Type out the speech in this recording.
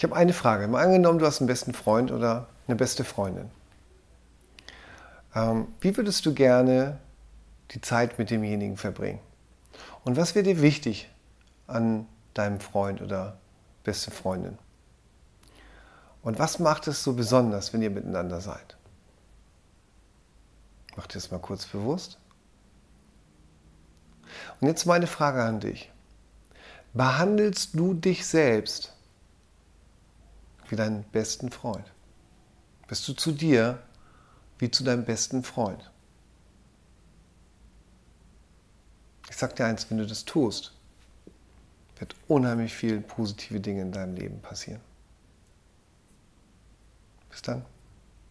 Ich habe eine Frage. Mal angenommen, du hast einen besten Freund oder eine beste Freundin. Ähm, wie würdest du gerne die Zeit mit demjenigen verbringen? Und was wäre dir wichtig an deinem Freund oder beste Freundin? Und was macht es so besonders, wenn ihr miteinander seid? Mach dir das mal kurz bewusst. Und jetzt meine Frage an dich. Behandelst du dich selbst wie deinen besten Freund? Bist du zu dir wie zu deinem besten Freund? Ich sag dir eins, wenn du das tust, wird unheimlich viel positive Dinge in deinem Leben passieren. Bis dann.